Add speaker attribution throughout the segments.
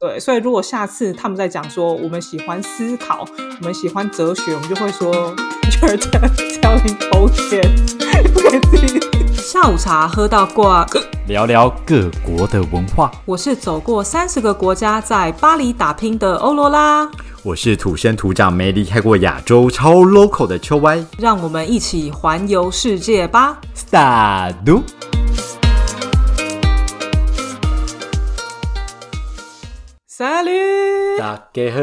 Speaker 1: 对，所以如果下次他们在讲说我们喜欢思考，我们喜欢哲学，我们就会说 You're telling bullshit，不给自己。下午茶喝到挂，
Speaker 2: 聊聊各国的文化。
Speaker 1: 我是走过三十个国家，在巴黎打拼的欧罗拉。
Speaker 2: 我是土生土长没离开过亚洲、超 local 的秋歪。
Speaker 1: 让我们一起环游世界吧
Speaker 2: ！Start。
Speaker 1: Salut，
Speaker 2: 大家好，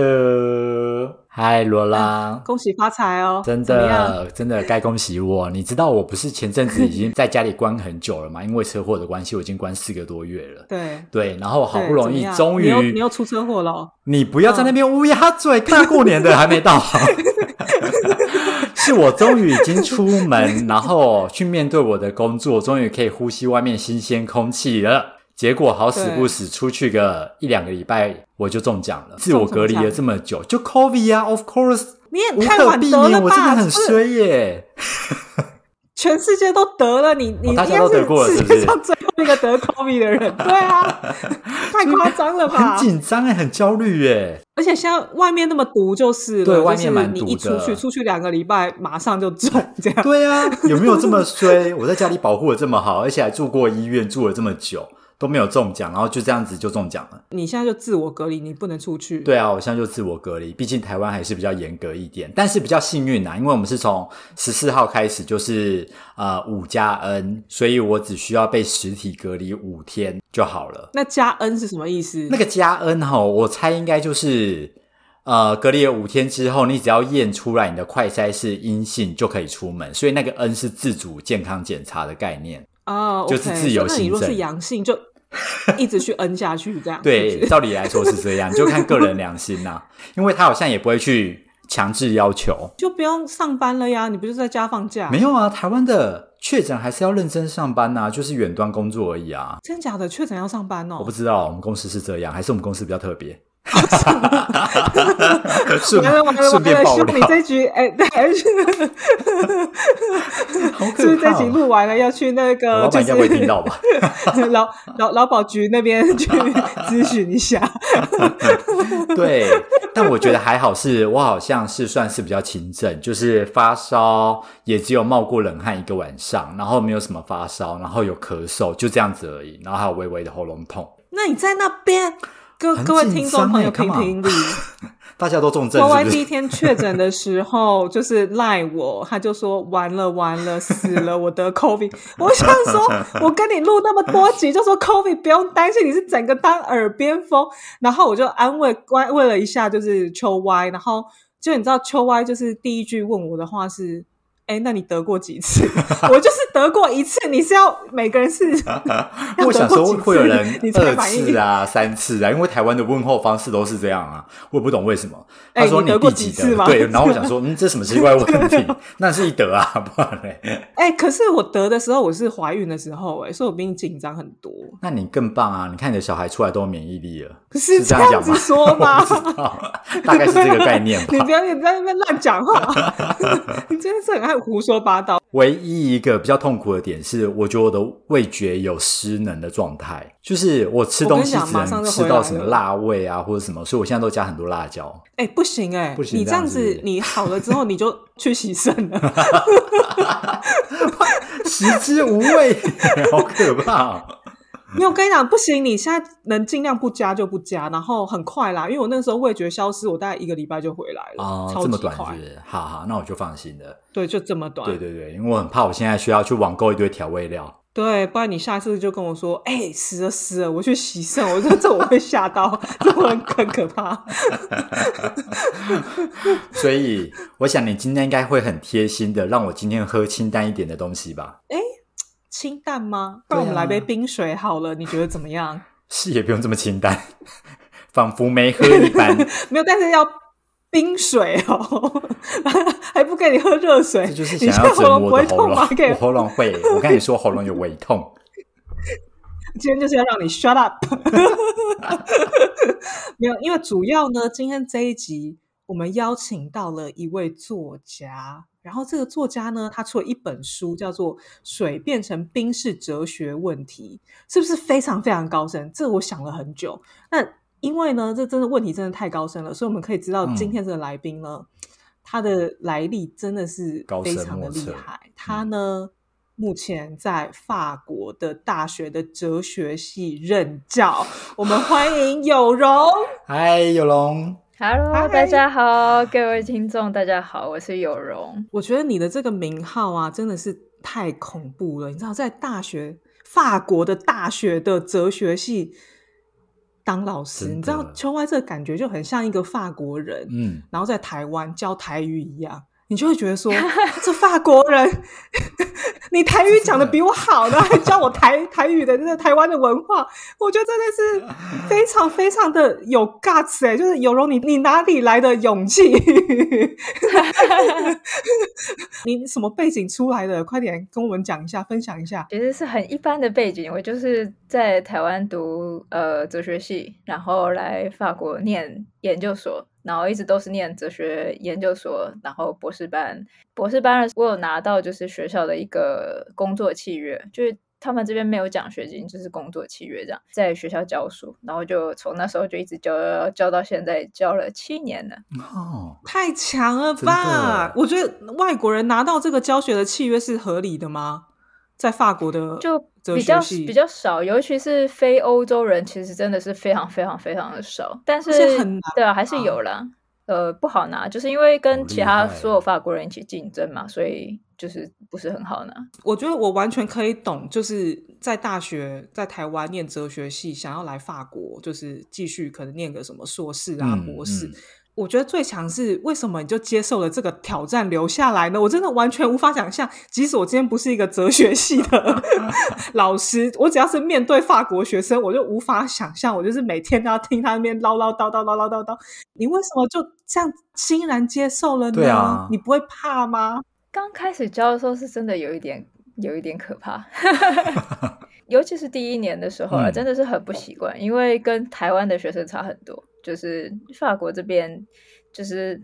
Speaker 2: 嗨，罗拉，
Speaker 1: 恭喜发财哦！
Speaker 2: 真的，真的该恭喜我。你知道我不是前阵子已经在家里关很久了吗？因为车祸的关系，我已经关四个多月了。
Speaker 1: 对
Speaker 2: 对，然后好不容易，终于
Speaker 1: 你又出车祸了。
Speaker 2: 你不要在那边乌鸦嘴，大过年的还没到，是我终于已经出门，然后去面对我的工作，终于可以呼吸外面新鲜空气了。结果好死不死，出去个一两个礼拜我就中奖了。自我隔离了这么久，就 COVID 啊，Of course，
Speaker 1: 你也太晚得了吧？
Speaker 2: 我真的很衰耶！
Speaker 1: 全世界都得了，你你
Speaker 2: 大家都得过了，
Speaker 1: 世界上最后一个得 COVID 的人，对啊，太夸张了吧？
Speaker 2: 很紧张哎，很焦虑耶。
Speaker 1: 而且现在外面那么毒，就是
Speaker 2: 对外面蛮
Speaker 1: 毒的。你一出去，出去两个礼拜，马上就中这样。
Speaker 2: 对啊，有没有这么衰？我在家里保护的这么好，而且还住过医院，住了这么久。都没有中奖，然后就这样子就中奖了。
Speaker 1: 你现在就自我隔离，你不能出去。
Speaker 2: 对啊，我现在就自我隔离。毕竟台湾还是比较严格一点，但是比较幸运啊，因为我们是从十四号开始就是呃五加 N，所以我只需要被实体隔离五天就好了。
Speaker 1: 那加 N 是什么意思？
Speaker 2: 那个加 N 哈，我猜应该就是呃隔离了五天之后，你只要验出来你的快筛是阴性就可以出门，所以那个 N 是自主健康检查的概念。
Speaker 1: 哦，
Speaker 2: 就是自由行政。
Speaker 1: 那你若是阳性，就一直去摁下去这样。
Speaker 2: 对，照理来说是这样，就看个人良心呐。因为他好像也不会去强制要求，
Speaker 1: 就不用上班了呀。你不是在家放假？
Speaker 2: 没有啊，台湾的确诊还是要认真上班呐，就是远端工作而已啊。
Speaker 1: 真假的确诊要上班哦？
Speaker 2: 我不知道，我们公司是这样，还是我们公司比较特别？
Speaker 1: 顺
Speaker 2: 顺便爆料，
Speaker 1: 你这局哎，对，是 不是这集录完了要去那个？
Speaker 2: 老板应该会听到吧？
Speaker 1: 劳劳劳保局那边去咨询一下。
Speaker 2: 对，但我觉得还好，是我好像是算是比较轻症，就是发烧也只有冒过冷汗一个晚上，然后没有什么发烧，然后有咳嗽，就这样子而已，然后还有微微的喉咙痛。
Speaker 1: 那你在那边？各各位听众朋友评评理，
Speaker 2: 大家都重症。
Speaker 1: Y Y 第一天确诊的时候，就是赖我，他就说完了完了，死了，我得 COVID。我想说，我跟你录那么多集，就说 COVID 不用担心，你是整个当耳边风。然后我就安慰安慰了一下，就是秋 Y。然后就你知道，秋 Y 就是第一句问我的话是。哎，那你得过几次？我就是得过一次。你是要每个人是？
Speaker 2: 我想说会有人二次啊、三次啊，因为台湾的问候方式都是这样啊，我也不懂为什么。他说
Speaker 1: 你
Speaker 2: 第几
Speaker 1: 次吗？
Speaker 2: 对，然后我想说，嗯，这什么奇怪问题？那是一得啊，不然嘞。
Speaker 1: 哎，可是我得的时候我是怀孕的时候，哎，所以我比你紧张很多。
Speaker 2: 那你更棒啊！你看你的小孩出来都有免疫力了，
Speaker 1: 是
Speaker 2: 这样
Speaker 1: 子说吗？
Speaker 2: 大概是这个概念吧。
Speaker 1: 你不要你在那边乱讲话，你真的是很爱。胡说八道。
Speaker 2: 唯一一个比较痛苦的点是，我觉得我的味觉有失能的状态，就是我吃东西只能吃到什么辣味啊，或者什么，所以我现在都加很多辣椒。
Speaker 1: 哎，不行哎，
Speaker 2: 不行！
Speaker 1: 你这样子，你好了之后你就去洗肾了，
Speaker 2: 食之无味，好可怕。
Speaker 1: 没有，我跟你讲，不行，你现在能尽量不加就不加，然后很快啦，因为我那时候味觉消失，我大概一个礼拜就回来了，哦，
Speaker 2: 这么短是？好好，那我就放心了。
Speaker 1: 对，就这么短。
Speaker 2: 对对对，因为我很怕我现在需要去网购一堆调味料。
Speaker 1: 对，不然你下次就跟我说，哎，死了死了，我去洗肾，我说这我会吓到，这很很可怕。
Speaker 2: 所以我想你今天应该会很贴心的，让我今天喝清淡一点的东西吧？
Speaker 1: 哎。清淡吗？不然我们来杯冰水好了，你觉得怎么样？
Speaker 2: 是也不用这么清淡，仿佛没喝一般。
Speaker 1: 没有，但是要冰水哦，还不给你喝热水，
Speaker 2: 这就是想要折磨我的喉咙。我喉咙会，我跟你说，喉咙有胃痛。
Speaker 1: 今天就是要让你 shut up。没有，因为主要呢，今天这一集我们邀请到了一位作家。然后这个作家呢，他出了一本书，叫做《水变成冰是哲学问题》，是不是非常非常高深？这我想了很久。那因为呢，这真的问题真的太高深了，所以我们可以知道
Speaker 2: 嗯
Speaker 1: 今天这个来宾呢，他的来历真的是非常的厉害。他呢，目前在法国的大学的哲学系任教。我们欢迎有容。
Speaker 2: 嗨，有龙，
Speaker 3: Hello，
Speaker 1: 嗨
Speaker 3: 大家好，各位听众，大家好，我是有容。
Speaker 1: 我觉得你的这个名号啊，真的是太恐怖了。你知道，在大学法国的大学的哲学系当老师，你知道秋外这个感觉就很像一个法国人，
Speaker 2: 嗯，
Speaker 1: 然后在台湾教台语一样。你就会觉得说，这法国人，你台语讲的比我好，然后还教我台 台语的那个台湾的文化，我觉得真的是 非常非常的有 guts 哎、就是有容你你哪里来的勇气？你什么背景出来的？快点跟我们讲一下，分享一下。
Speaker 3: 其实是很一般的背景，我就是在台湾读呃哲学系，然后来法国念研究所，然后一直都是念哲学研究所，然后博士班。博士班的我有拿到就是学校的一个工作契约，就是他们这边没有奖学金，就是工作契约这样，在学校教书，然后就从那时候就一直教教教到现在，教了七年了。
Speaker 2: 哦，
Speaker 1: 太强了？吧我觉得外国人拿到这个教学的契约是合理的吗？在法国的
Speaker 3: 就
Speaker 1: 哲
Speaker 3: 比较比较少，尤其是非欧洲人，其实真的是非常非常非常的少。但是对啊，还是有啦。呃，不好拿，就是因为跟其他所有法国人一起竞争嘛，所以就是不是很好拿。
Speaker 1: 我觉得我完全可以懂，就是在大学在台湾念哲学系，想要来法国，就是继续可能念个什么硕士啊、
Speaker 2: 嗯
Speaker 1: 博士。
Speaker 2: 嗯
Speaker 1: 我觉得最强是为什么你就接受了这个挑战留下来呢？我真的完全无法想象，即使我今天不是一个哲学系的 老师，我只要是面对法国学生，我就无法想象，我就是每天都要听他那边唠唠叨叨、唠唠叨叨。你为什么就这样欣然接受了呢？
Speaker 2: 对啊
Speaker 1: 你不会怕吗？
Speaker 3: 刚开始教的时候是真的有一点有一点可怕，尤其是第一年的时候啊，
Speaker 2: 嗯
Speaker 3: 真的是很不习惯，因为跟台湾的学生差很多。就是法国这边，就是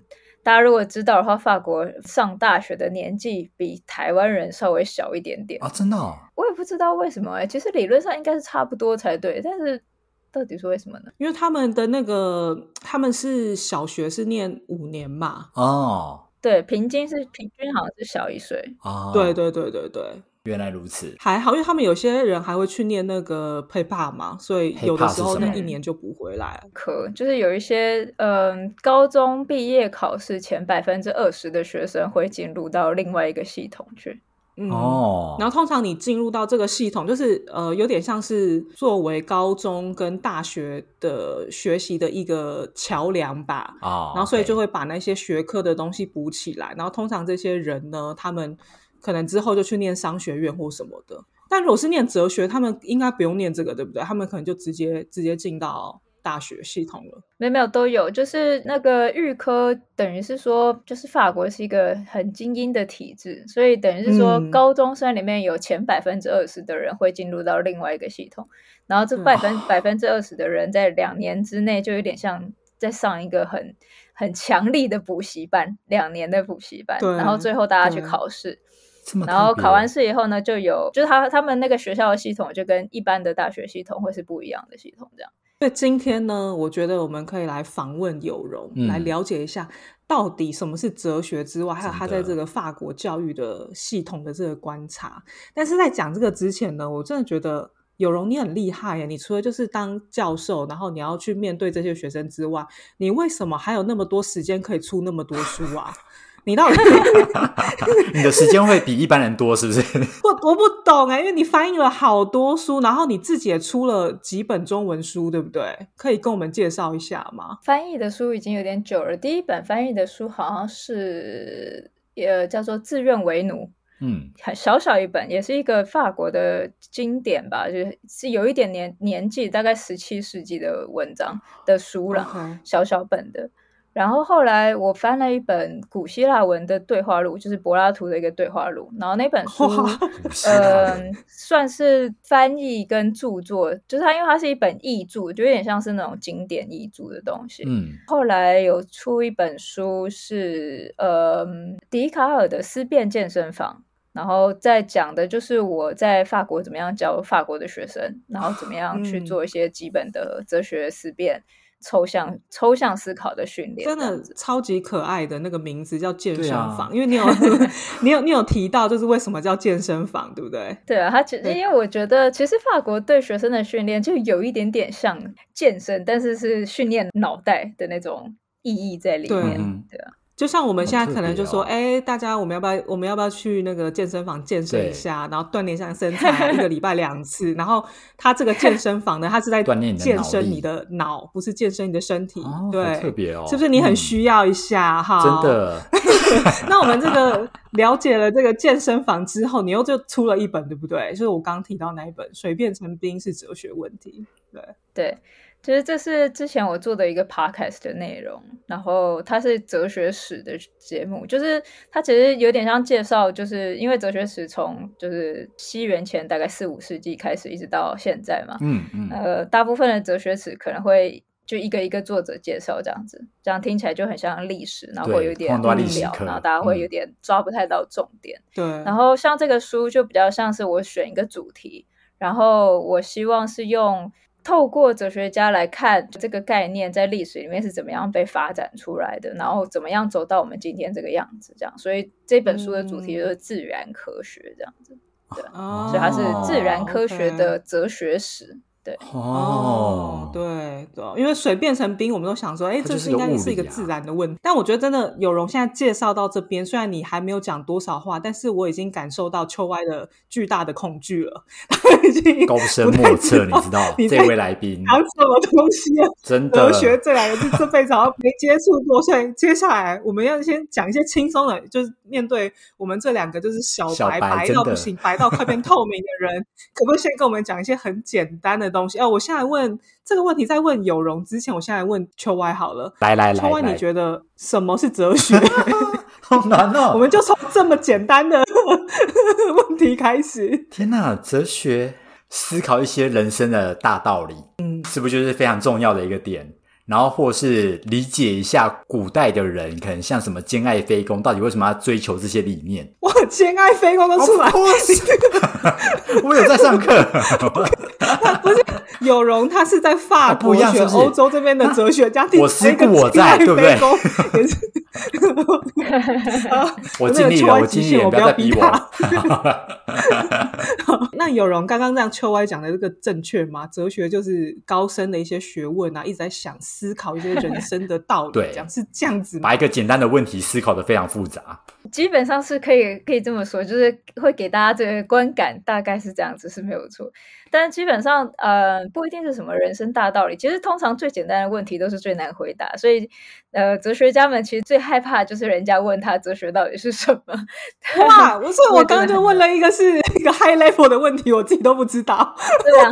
Speaker 3: 大家如果知道的话，法国上大学的年纪比台湾人稍微小一点点。
Speaker 2: 啊，真的、哦，
Speaker 3: 我也不知道为什么哎、其实理论上应该是差不多才对，但是到底是为什么呢？
Speaker 1: 因为他们的那个他们是小学是念五年嘛，
Speaker 2: 哦，
Speaker 3: 对，平均是平均好像是小一岁。
Speaker 2: 啊，
Speaker 1: 对，对对对对，
Speaker 2: 原来如此，
Speaker 1: 还好，因为他们有些人还会去念那个 PayPal 嘛，所以有的时候那一年就补回来了。
Speaker 3: 科就是有一些嗯，高中毕业考试前百分之二十的学生会进入到另外一个系统去。
Speaker 1: 嗯，
Speaker 2: 哦，
Speaker 1: 然后通常你进入到这个系统，就是呃，有点像是作为高中跟大学的学习的一个桥梁吧。
Speaker 2: 啊，
Speaker 1: 然后所以就
Speaker 2: 会
Speaker 1: 会把那些学科的东西补起来。然后通常这些人呢，他们可能之后就去念商学院或什么的。但如果是念哲学，他们应该不用念这个，对不对？他们可能就直接直接进到大学系统了。
Speaker 3: 没有没有都有，就是那个预科，等于是说，就是法国是一个很精英的体制，所以等于是说，
Speaker 1: 嗯
Speaker 3: 高中生里面有前百分之二十的人会进入到另外一个系统，然后这百分百分之二十的人在两年之内就有点像在上一个很很强力的补习班，两年的补习班，然后最后大家去考试，然后考完试以后呢，就有就是他他们那个学校的系统就跟一般的大学系统会是不一样的系统，这样。
Speaker 1: 所以今天呢，我觉得我们可以来访问有容，
Speaker 2: 嗯
Speaker 1: 来了解一下到底什么是哲学之外，还有他在这个法国教育的系统的这个观察。但是在讲这个之前呢，我真的觉得有容你很厉害耶！你除了就是当教授，然后你要去面对这些学生之外，你为什么还有那么多时间可以出那么多书啊？你到底
Speaker 2: 你的时间会比一般人多，是不是？
Speaker 1: 我我不懂哎，因为你翻译了好多书，然后你自己也出了几本中文书，对不对？可以跟我们介绍一下吗？
Speaker 3: 翻译的书已经有点久了，第一本翻译的书好像是呃叫做《自认为奴》，
Speaker 2: 嗯，
Speaker 3: 很小小一本，也是一个法国的经典吧，就是是有一点年年纪，大概十七世纪的文章的书了小小本的。然后后来我翻了一本古希腊文的对话录，就是柏拉图的一个对话录，然后那本书。嗯，算是翻译跟著作，就是它，因为它是一本译著，就有点像是那种经典译著的东西。
Speaker 2: 嗯，
Speaker 3: 后来有出一本书是呃笛卡尔的思辨健身房，然后再讲的就是我在法国怎么样教法国的学生，然后怎么样去
Speaker 1: 嗯
Speaker 3: 做一些基本的哲学思辨，抽象抽象思考的训练，
Speaker 1: 真的超级可爱的那个名字叫健身房，因为你有 你有你有提到，就是为什么叫健身房，对不对？
Speaker 3: 对啊，他其实因为我觉得，其实法国对学生的训练就有一点点像健身，但是是训练脑袋的那种意义在里面。
Speaker 2: 嗯
Speaker 3: 对啊，
Speaker 1: 就像我们现在可能就说，哎、大家我们要不要我们要不要去那个健身房健身一下，然后锻炼一下身材，一个礼拜两次。然后他这个健身房呢，他是在
Speaker 2: 锻炼你的
Speaker 1: 健身你的脑，不是健身你的身体。
Speaker 2: 哦，
Speaker 1: 对，
Speaker 2: 特别哦，
Speaker 1: 是不是你很
Speaker 2: 嗯
Speaker 1: 需要一下哈？
Speaker 2: 真。的，
Speaker 1: 那我们这个了解了这个健身房之后，你又就出了一本，对不对？就是我刚提到那一本《水变成冰是哲学问题》。对，
Speaker 3: 对，其实这是之前我做的一个 podcast 的内容，然后它是哲学史的节目，就是它其实有点像介绍，就是因为哲学史从就是西元前大概四五世纪开始，一直到现在嘛，
Speaker 2: 嗯嗯，
Speaker 3: 呃，大部分的哲学史可能会就一个一个作者介绍这样子，这样听起来就很像历史，然后会有点无聊，然后大家会
Speaker 2: 嗯
Speaker 3: 有点抓不太到重点。
Speaker 1: 对，
Speaker 3: 然后像这个书就比较像是我选一个主题，然后我希望是用透过哲学家来看这个概念在历史里面是怎么样被发展出来的，然后怎么样走到我们今天这个样子，这样。所以这本书的主题就是自然科学这样子，
Speaker 1: 哦
Speaker 3: 所以它是自然科学的哲学史。对，
Speaker 1: 哦，对对，因为水变成冰，我们都想说，哎，这
Speaker 2: 是
Speaker 1: 应该是一个自然的问题。但我觉得真的有容现在介绍到这边，虽然你还没有讲多少话，但是我已经感受到秋歪的巨大的恐惧了，他已经
Speaker 2: 高深
Speaker 1: 不太
Speaker 2: 莫测，你知道 这位来宾。
Speaker 1: 讲什么东西啊？
Speaker 2: 真的。
Speaker 1: 哲学这两个字这辈子好像没接触过，所以接下来我们要先讲一些轻松的，就是面对我们这两个就是小
Speaker 2: 小
Speaker 1: 白
Speaker 2: 白真的。
Speaker 1: 白到不行，白到快变透明的人，可不可以先跟我们讲一些很简单的东西？哦，我现在问这个问题，在问有容之前，我现在问秋歪好了。
Speaker 2: 来来来
Speaker 1: 秋歪，你，觉得什么是哲学？
Speaker 2: 好难哦！
Speaker 1: 我们就从这么简单的 问题开始。
Speaker 2: 天呐，哲学思考一些人生的大道理，
Speaker 1: 嗯，
Speaker 2: 是不是就是非常重要的一个点？然后或是理解一下古代的人，可能像什么兼爱非攻，到底为什么要追求这些理念？
Speaker 1: 哇，兼爱非攻都出来。
Speaker 2: course 我有在上课，不是
Speaker 1: 有容他是在法国学
Speaker 2: 一样是是？
Speaker 1: 欧洲这边的哲学家，
Speaker 2: 我思故我在对不对？
Speaker 1: 也是
Speaker 2: 我尽力了，我尽力了，不要再逼我。
Speaker 1: 那有容刚刚让秋歪讲的这个正确吗？哲学就是高深的一些学问啊，一直在想思考一些人生的道理，
Speaker 2: 对
Speaker 1: 这样是这样子吗
Speaker 2: 把？一个简单的问题思考的非常复杂，
Speaker 3: 基本上是可以可以这么说，就是会给大家这个观感，大概是这样子是没有错。但基本上，呃，不一定是什么人生大道理。其实通常最简单的问题都是最难回答，所以，呃，哲学家们其实最害怕就是人家问他哲学到底是什么。
Speaker 1: 哇！我说我刚刚就问了一个是一个 high level 的问题，我自己都不知道。
Speaker 3: 对啊，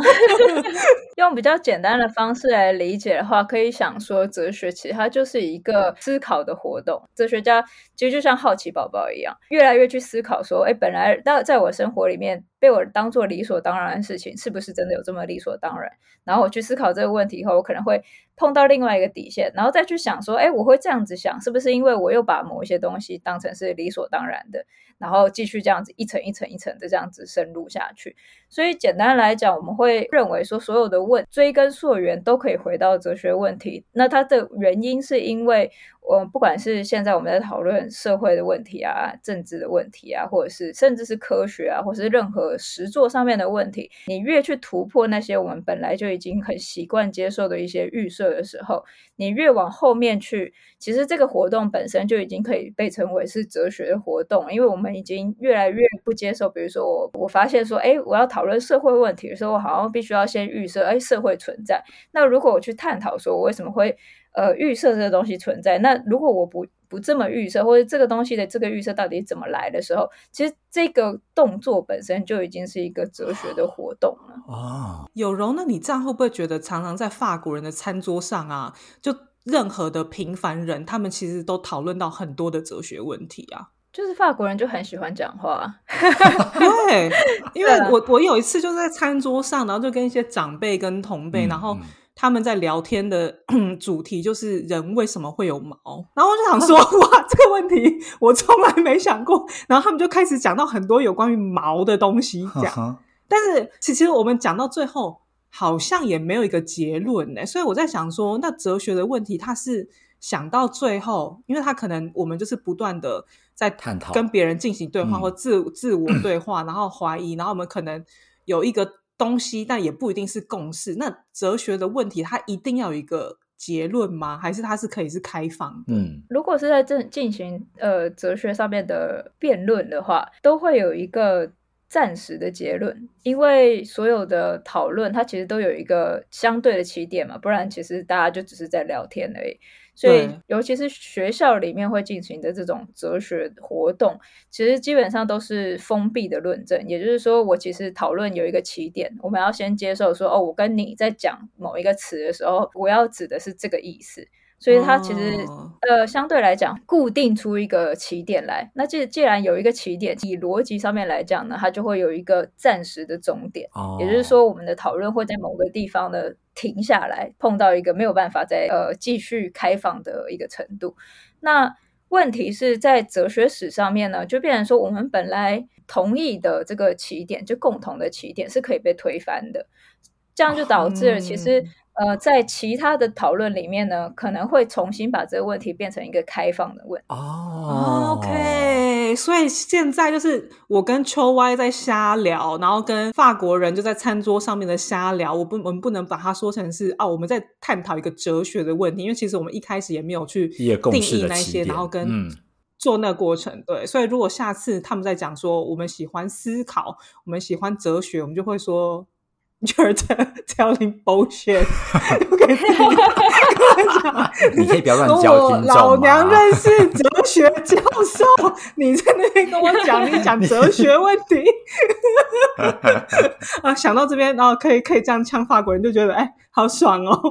Speaker 3: 用比较简单的方式来理解的话，可以想说，哲学其实它就是一个思考的活动。哲学家其实就像好奇宝宝宝一样，越来越去思考说，哎，本来在在我生活里面被我当做理所当然的事情，是不是真的有这么理所当然？然后我去思考这个问题以后，我可能会碰到另外一个底线，然后再去想说，哎，我会这样子想，是不是因为我又把某一些东西当成是理所当然的，然后继续这样子一层一层一层的这样子深入下去。所以简单来讲，我们会认为说，所有的问追根溯源都可以回到哲学问题。那它的原因是因为，我不管是现在我们在讨论社会的问题啊、政治的问题啊，或者是甚至是科学啊，或是任何实作上面的问题，你越去突破那些我们本来就已经很习惯接受的一些预设的时候，你越往后面去，其实这个活动本身就已经可以被称为是哲学活动，因为我们已经越来越不接受，比如说我我发现说，哎，我要讨论社会问题的时候，我好像必须要先预设，哎，社会存在。那如果我去探讨说我为什么会呃预设这个东西存在，那如果我不不这么预设，或者这个东西的这个预设到底怎么来的时候，其实这个动作本身就已经是一个哲学的活动了。
Speaker 2: 哦，
Speaker 1: 有容，那你这样会不会觉得常常在法国人的餐桌上啊，就任何的平凡人，他们其实都讨论到很多的哲学问题啊？
Speaker 3: 就是法国人就很喜欢讲话，
Speaker 1: 对，因为我我有一次就在餐桌上，然后就跟一些长辈跟同辈，
Speaker 2: 嗯
Speaker 1: 然后
Speaker 2: 嗯。
Speaker 1: 他们在聊天的 主题就是人为什么会有毛，然后我就想说，哇，这个问题我从来没想过，然后他们就开始讲到很多有关于毛的东西，这样。
Speaker 2: 呵。呵
Speaker 1: 但是其实我们讲到最后，好像也没有一个结论呢。所以我在想说，那哲学的问题，它是想到最后，因为他可能我们就是不断的在
Speaker 2: 探讨
Speaker 1: 跟别人进行对话
Speaker 2: 嗯
Speaker 1: 或自自我 对话，然后怀疑，然后我们可能有一个东西，但也不一定是共识。那哲学的问题，它一定要有一个结论吗？还是它是可以是开放的？
Speaker 2: 嗯
Speaker 3: 如果是在这进行呃哲学上面的辩论的话，都会有一个暂时的结论，因为所有的讨论它其实都有一个相对的起点嘛，不然其实大家就只是在聊天而已。所以，尤其是学校里面会进行的这种哲学活动，其实基本上都是封闭的论证。也就是说，我其实讨论有一个起点，我们要先接受说，哦，我跟你在讲某一个词的时候，我要指的是这个意思。所以它其实、
Speaker 1: 哦
Speaker 3: 呃相对来讲固定出一个起点来。那既既然有一个起点，以逻辑上面来讲呢，它就会有一个暂时的终点。
Speaker 2: 哦，
Speaker 3: 也就是说，我们的讨论会在某个地方呢停下来，碰到一个没有办法再呃继续开放的一个程度。那问题是在哲学史上面呢，就变成说，我们本来同意的这个起点，就共同的起点是可以被推翻的，这样就导致了其实。
Speaker 1: 嗯
Speaker 3: 呃，在其他的讨论里面呢，可能会重新把这个问题变成一个开放的问题。
Speaker 2: 哦
Speaker 1: OK，所以现在就是我跟秋歪在瞎聊，然后跟法国人就在餐桌上面的瞎聊。我不，我们不能把它说成是啊，我们在探讨一个哲学的问题，因为其实我们一开始也没有去定义那些，然后跟
Speaker 2: 嗯
Speaker 1: 做那个过程。对，所以如果下次他们在讲说我们喜欢思考，我们喜欢哲学，我们就会说。You're telling bullshit
Speaker 2: 你可以不要乱教听众
Speaker 1: 我老娘认识哲学教授，你在那边跟我讲，你讲哲学问题 啊！想到这边，然后可以可以这样呛法国人，就觉得哎，好爽哦。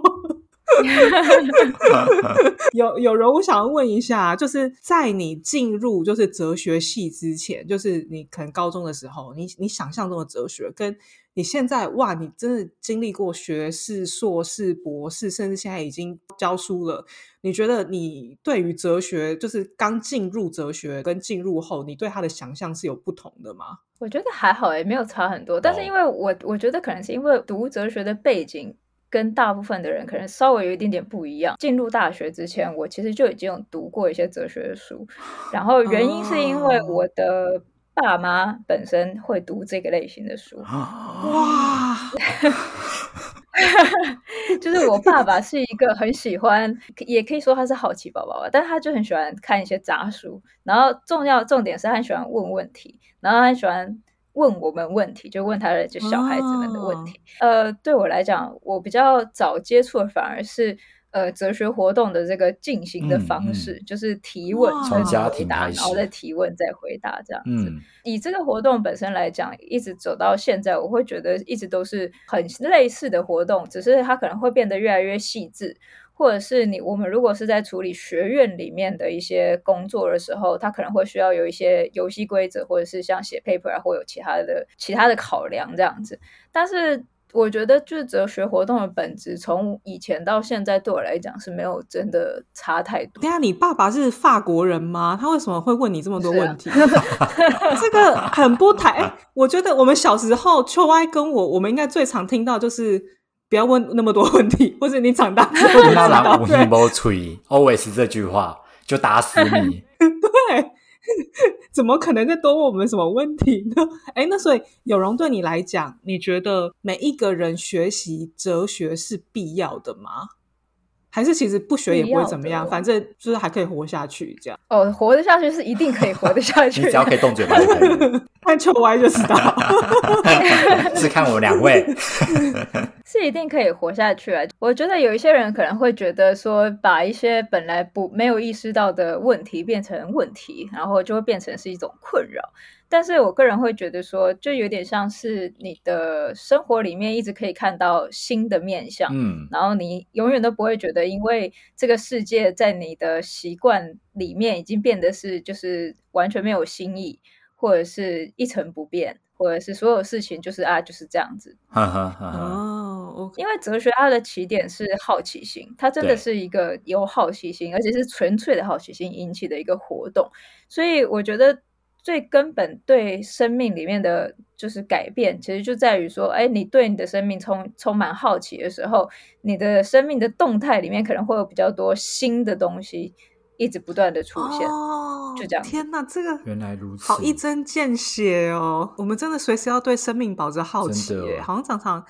Speaker 1: 有有人，我想要问一下，就是在你进入就是哲学系之前，就是你可能高中的时候，你你想象中的哲学，跟你现在哇，你真的经历过学士、硕士、博士，甚至现在已经教书了。你觉得你对于哲学，就是刚进入哲学跟进入后，你对他的想象是有不同的吗？
Speaker 3: 我觉得还好诶，没有差很多。但是因为我我觉得可能是因为读哲学的背景跟大部分的人可能稍微有一点点不一样。进入大学之前，我其实就已经有读过一些哲学的书，然后原因是因为我的爸妈本身会读这个类型的书，
Speaker 1: 哇，
Speaker 3: 就是我爸爸是一个很喜欢，也可以说他是好奇宝宝吧，但是他就很喜欢看一些杂书，然后重要重点是他很喜欢问问题，然后他很喜欢问我们问题，就问他的就小孩子们的问题。呃，对我来讲，我比较早接触的反而是。呃，哲学活动的这个进行的方式，就是提问、
Speaker 2: 从家
Speaker 3: 回答，
Speaker 2: 庭
Speaker 3: 然后再提问再回答这样子。
Speaker 2: 嗯
Speaker 3: 以这个活动本身来讲，一直走到现在，我会觉得一直都是很类似的活动，只是它可能会变得越来越细致，或者是你我们如果是在处理学院里面的一些工作的时候，它可能会需要有一些游戏规则，或者是像写 paper 啊，或有其他的其他的考量这样子。但是我觉得，就是哲学活动的本质，从以前到现在，对我来讲是没有真的差太多。
Speaker 1: 对啊你爸爸是法国人吗？他为什么会问你这么多问题？这个很不台、哎我觉得我们小时候，秋歪跟我，我们应该最常听到就是不要问那么多问题，或者你长大之后就知
Speaker 2: 那
Speaker 1: 道。
Speaker 2: 人无心无吹，always 这句话就打死你。
Speaker 1: 对，怎么可能再多问我们什么问题呢？哎，那所以有容对你来讲，你觉得每一个人学习哲学是必要的吗？还是其实不学也不会怎么样，反正就是还可以活下去这样？
Speaker 3: 哦，活得下去是一定可以活得下去 你
Speaker 2: 只要可以动嘴巴就可以。
Speaker 1: 看秋歪就知道。
Speaker 2: 是看我们两位，
Speaker 3: 是一定可以活下去啊！我觉得有一些人可能会觉得说，把一些本来不没有意识到的问题变成问题，然后就会变成是一种困扰。但是我个人会觉得说，就有点像是你的生活里面一直可以看到新的面相，
Speaker 2: 嗯，
Speaker 3: 然后你永远都不会觉得，因为这个世界在你的习惯里面已经变得是就是完全没有新意，或者是一成不变，或者是所有事情就是啊就是这样子。
Speaker 2: 呵呵呵呵，
Speaker 1: 哦
Speaker 3: 因为哲学它的起点是好奇心，它真的是一个由好奇心，而且是纯粹的好奇心引起的一个活动。所以我觉得最根本对生命里面的就是改变，其实就在于说，哎，你对你的生命充充满好奇的时候，你的生命的动态里面可能会有比较多新的东西一直不断的出现。
Speaker 1: 哦，
Speaker 3: 就这样
Speaker 1: 天哪，这个
Speaker 2: 原来如此，
Speaker 1: 好一针见血哦！我们真的随时要对生命保持好奇耶，好像常常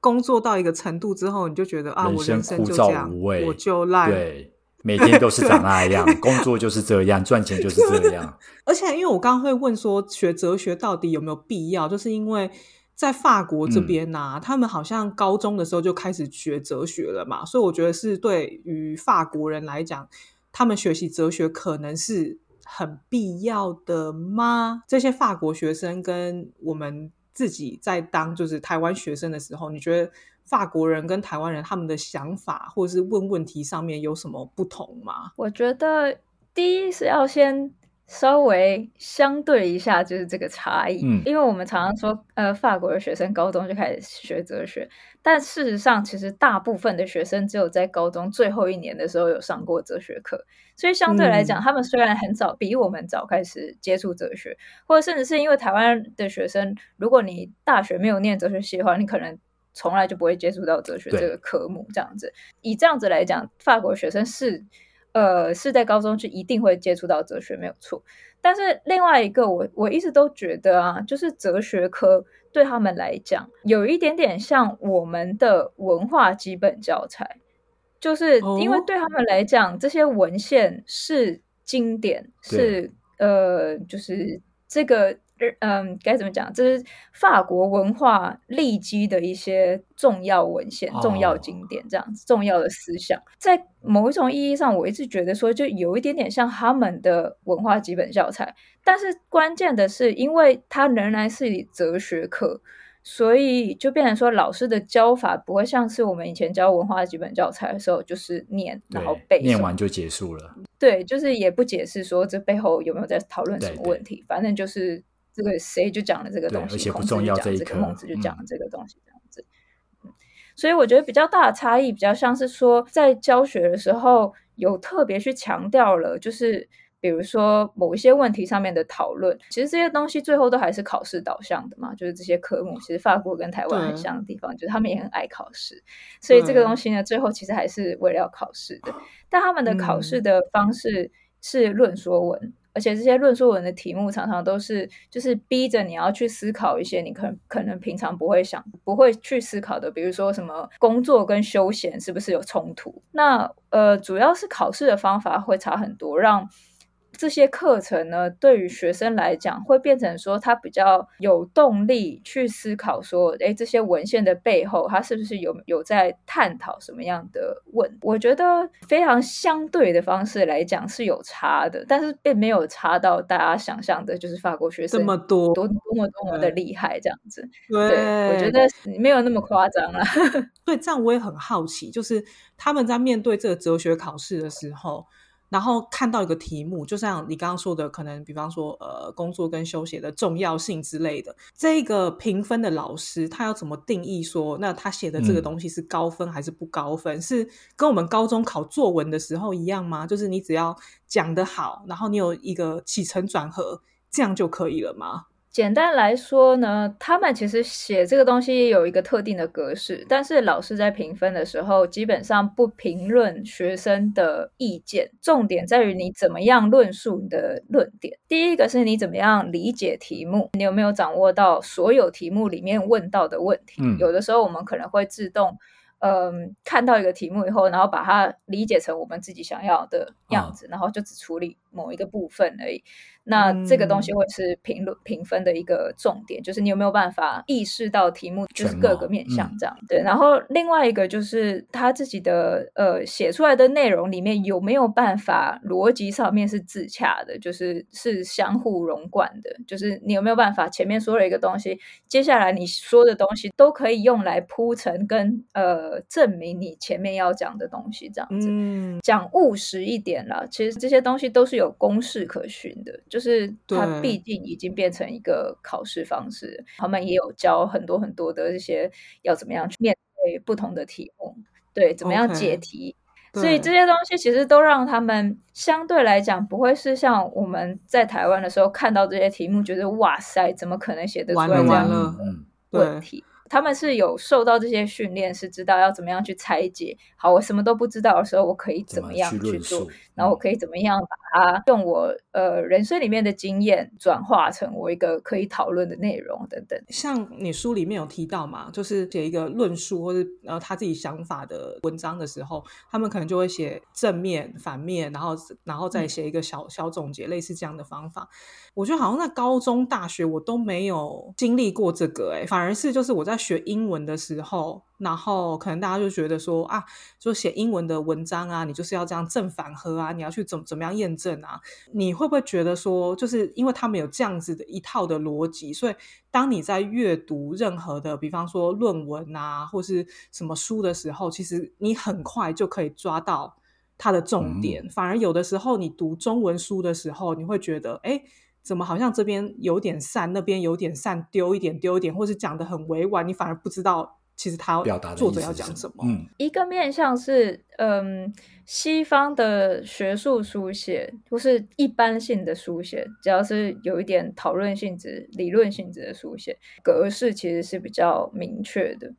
Speaker 1: 工作到一个程度之后，你就觉得啊，我人生就这样我就烂。
Speaker 2: 对，每天都是长那样，工作就是这样，赚钱就是这样。
Speaker 1: 而且，因为我刚刚会问说学哲学到底有没有必要，就是因为在法国这边呐、他们好像高中的时候就开始学哲学了嘛，所以我觉得是对于法国人来讲，他们学习哲学可能是很必要的吗？这些法国学生跟我们自己在当就是台湾学生的时候，你觉得法国人跟台湾人他们的想法或者是问问题上面有什么不同吗？
Speaker 3: 我觉得第一是要先稍微相对一下，就是这个差异。
Speaker 2: 嗯
Speaker 3: 因为我们常常说，呃，法国的学生高中就开始学哲学，但事实上，其实大部分的学生只有在高中最后一年的时候有上过哲学课，所以相对来讲，
Speaker 1: 嗯
Speaker 3: 他们虽然很早比我们早开始接触哲学，或者甚至是因为台湾的学生，如果你大学没有念哲学系的话，你可能从来就不会接触到哲学这个科目。这样子，以这样子来讲，法国学生是呃是在高中就一定会接触到哲学，没有错。但是另外一个，我我一直都觉得啊，就是哲学科对他们来讲，有一点点像我们的文化基本教材，就是因为
Speaker 1: 哦
Speaker 3: 对他们来讲，这些文献是经典，是呃，就是这个。嗯，该怎么讲？这是法国文化立基的一些重要文献、重要
Speaker 2: 哦
Speaker 3: 经典，这样子重要的思想，在某一种意义上，我一直觉得说，就有一点点像他们的文化基本教材。但是关键的是，因为它仍然是以哲学课，所以就变成说，老师的教法不会像是我们以前教文化基本教材的时候，就是念然后背，
Speaker 2: 念完就结束了。
Speaker 3: 对，就是也不解释说这背后有没有在讨论什么问题，反正就是这个谁就讲了这个东西，
Speaker 2: 对而且不
Speaker 3: 孔子
Speaker 2: 重要这一
Speaker 3: 就讲这个，
Speaker 2: 科
Speaker 3: 孟子就讲了
Speaker 2: 嗯。
Speaker 3: 这个东西，这样子。嗯，所以我觉得比较大的差异，比较像是说在教学的时候有特别去强调了，就是比如说某一些问题上面的讨论，其实这些东西最后都还是考试导向的嘛，就是这些科目，其实法国跟台湾很像的地方，就是他们也很爱考试，所以这个东西呢，最后其实还是为了要考试的。但他们的考试
Speaker 1: 嗯。
Speaker 3: 的方式是论说文，而且这些论述文的题目常常都是就是逼着你要去思考一些你可能可能平常不会想、不会去思考的，比如说什么工作跟休闲是不是有冲突？那呃，主要是考试的方法会差很多，让。这些课程呢，对于学生来讲，会变成说他比较有动力去思考说，诶，这些文献的背后，他是不是有有在探讨什么样的问？我觉得非常相对的方式来讲是有差的，但是并没有差到大家想象的，就是法国学生
Speaker 1: 这么多
Speaker 3: 多多么多么的厉害这样子。
Speaker 1: 对，
Speaker 3: 对，我觉得没有那么夸张啦。
Speaker 1: 对，这样我也很好奇，就是他们在面对这个哲学考试的时候，然后看到一个题目，就像你刚刚说的，可能比方说呃工作跟休闲的重要性之类的，这个评分的老师他要怎么定义说，那他写的这个
Speaker 2: 嗯
Speaker 1: 东西是高分还是不高分？是跟我们高中考作文的时候一样吗？就是你只要讲得好，然后你有一个起承转合，这样就可以了吗？
Speaker 3: 简单来说呢，他们其实写这个东西有一个特定的格式，但是老师在评分的时候，基本上不评论学生的意见，重点在于你怎么样论述你的论点。第一个是你怎么样理解题目，你有没有掌握到所有题目里面问到的问题？
Speaker 2: 嗯
Speaker 3: 有的时候我们可能会自动。嗯，看到一个题目以后，然后把它理解成我们自己想要的样子，然后就只处理某一个部分而已。那这个东西
Speaker 1: 嗯
Speaker 3: 会是评论评分的一个重点，就是你有没有办法意识到题目就是各个面向
Speaker 2: 嗯
Speaker 3: 这样。对，然后另外一个就是他自己的呃写出来的内容里面有没有办法逻辑上面是自洽的，就是是相互融贯的，就是你有没有办法前面说了一个东西，接下来你说的东西都可以用来铺陈跟呃证明你前面要讲的东西这样子。
Speaker 1: 嗯，
Speaker 3: 讲务实一点啦，其实这些东西都是有公式可循的，就是它毕竟已经变成一个考试方式，他们也有教很多很多的这些要怎么样去面对不同的题目，对，怎么样解题。所以这些东西其实都让他们相对来讲不会是像我们在台湾的时候看到这些题目，觉得哇塞，怎么可能写得出来这样的问题？他们是有受到这些训练，是知道要怎么样去拆解。好，我什么都不知道的时候，我可以怎么样去做？然后我可以怎么样把它用我呃人生里面的经验转化成我一个可以讨论的内容等等。
Speaker 1: 像你书里面有提到嘛，就是写一个论述或者呃他自己想法的文章的时候，他们可能就会写正面、反面，然后然后再写一个小小总结，类似这样的方法。我觉得好像在高中、大学我都没有经历过这个，哎，反而是就是我在学英文的时候。然后可能大家就觉得说啊，就写英文的文章啊，你就是要这样正反合啊，你要去怎怎么样验证啊？你会不会觉得说，就是因为他们有这样子的一套的逻辑，所以当你在阅读任何的，比方说论文啊，或是什么书的时候，其实你很快就可以抓到它的重点。反而有的时候你读中文书的时候，你会觉得，哎，怎么好像这边有点散，那边有点散，丢一点丢一点，或是讲的很委婉，你反而不知道。其实他
Speaker 2: 表达
Speaker 1: 作者要讲什么？
Speaker 2: 嗯，
Speaker 3: 一个面向是，嗯，西方的学术书写或是一般性的书写，只要是有一点讨论性质、理论性质的书写，格式其实是比较明确的。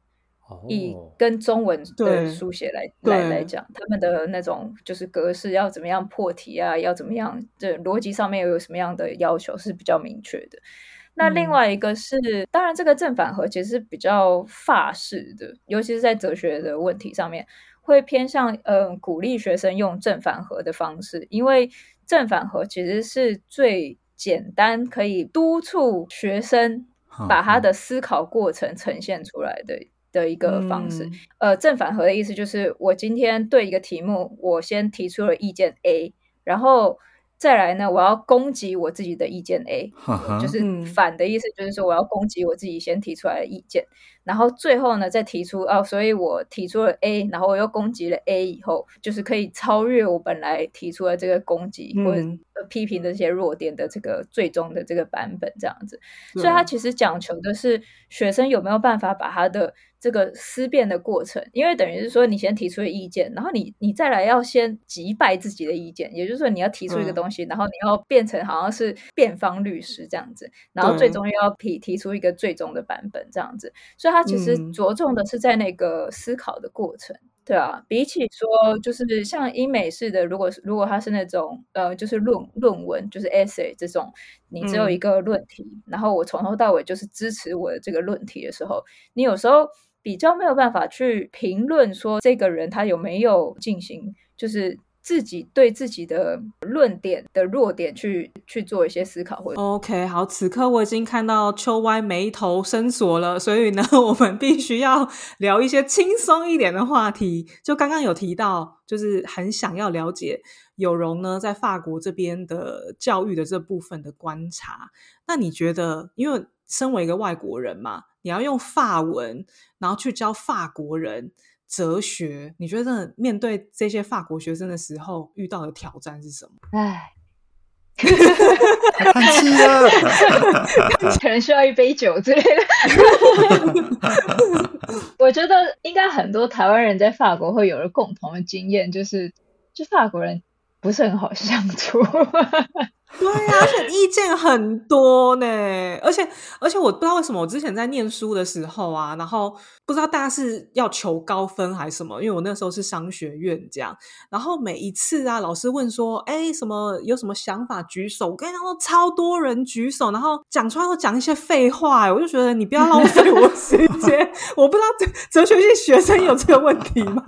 Speaker 3: 以跟中文的书写来来来讲，他们的那种就是格式要怎么样破题啊，要怎么样，这逻辑上面又有什么样的要求是比较明确的。那另外一个是，当然这个正反合其实是比较法式的，尤其是在哲学的问题上面，会偏向嗯鼓励学生用正反合的方式，因为正反合其实是最简单可以督促学生把他的思考过程呈现出来的的一个方式。呃，正反合的意思就是，我今天对一个题目，我先提出了意见 A，然后。再来呢，我要攻击我自己的意见 A，就是反的意思，就是说我要攻击我自己先提出来的意见，然后最后呢再提出哦，所以我提出了 A，然后我又攻击了 A 以后，就是可以超越我本来提出的这个攻击或者批评的这些弱点的这个最终的这个版本这样子，所以他其实讲求的是学生有没有办法把他的。这个思辨的过程，因为等于是说，你先提出了意见，然后你你再来要先击败自己的意见，也就是说，你要提出一个东西，然后你要变成好像是辩方律师这样子，然后最终又要提提出一个最终的版本这样子，所以它其实着重的是在那个思考的过程，对啊，比起说就是像英美式的，如果如果它是那种呃，就是论论文，就是 essay 这种，你只有一个论题，然后我从头到尾就是支持我的这个论题的时候，你有时候。比较没有办法去评论说这个人他有没有进行，就是自己对自己的论点的弱点去去做一些思考。或
Speaker 1: OK，好，此刻我已经看到秋歪眉头深锁了，所以呢，我们必须要聊一些轻松一点的话题。就刚刚有提到，就是很想要了解有容呢在法国这边的教育的这部分的观察。那你觉得，因为身为一个外国人嘛？你要用法文，然后去教法国人哲学，你觉得面对这些法国学生的时候遇到的挑战是什么？
Speaker 3: 唉，
Speaker 2: 叹气了，
Speaker 3: 可能需要一杯酒之类的。我觉得应该很多台湾人在法国会有了共同的经验，就是就法国人不是很好相处。
Speaker 1: 对呀，而且 意见很多呢，而且而且我不知道为什么，我之前在念书的时候啊，然后不知道大家是要求高分还是什么，因为我那时候是商学院这样，然后每一次啊，老师问说，哎，什么有什么想法举手，我跟你说超多人举手，然后讲出来都讲一些废话，我就觉得你不要浪费我时间，我不知道哲哲学系学生有这个问题吗？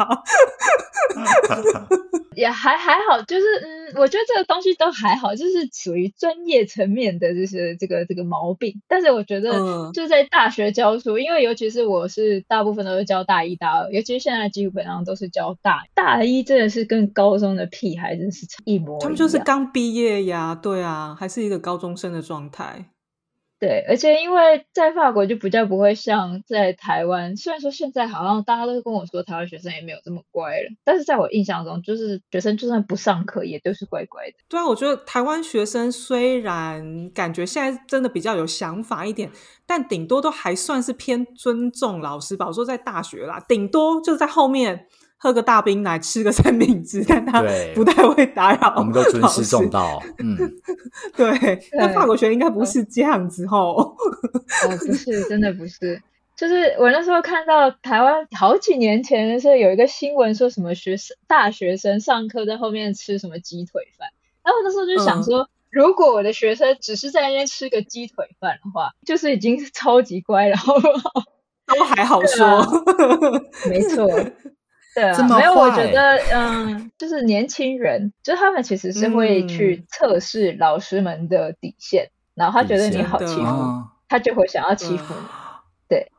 Speaker 3: 也还还好，就是嗯，我觉得这个东西都还好，就是。属于专业层面的这些这个这个毛病，但是我觉得就在大学教书，因为尤其是我是大部分都是教大一、大二，尤其是现在基本上都是教大大一，真的是跟高中的屁孩真是一模一样，
Speaker 1: 他们就是刚毕业呀，对啊，还是一个高中生的状态。
Speaker 3: 对，而且因为在法国就比较不会像在台湾，虽然说现在好像大家都跟我说台湾学生也没有这么乖了，但是在我印象中，就是学生就算不上课也都是乖乖的。
Speaker 1: 对啊，我觉得台湾学生虽然感觉现在真的比较有想法一点，但顶多都还算是偏尊重老师吧。我说在大学啦，顶多就在后面。喝个大冰奶，吃个三明治，但他
Speaker 2: 对
Speaker 1: 不太会打扰。
Speaker 2: 我们都尊师重。道，嗯，
Speaker 1: 对，那法国学应该不是这样子吼。
Speaker 3: 哦，不是，真的不是。就是我那时候看到台湾好几年前的时候有一个新闻，说什么学生大学生上课在后面吃什么鸡腿饭，然后我那时候就想说，如果我的学生只是在那边吃个鸡腿饭的话，就是已经是超级乖了，好不好？
Speaker 1: 都还好说。
Speaker 3: 没错，对没有，我
Speaker 2: 坏
Speaker 3: 觉得，嗯，就是年轻人，就是他们其实是会去测试老师们的底线，然后他觉得你好欺负，
Speaker 2: 哦
Speaker 3: 他就会想要欺负你。
Speaker 1: 对，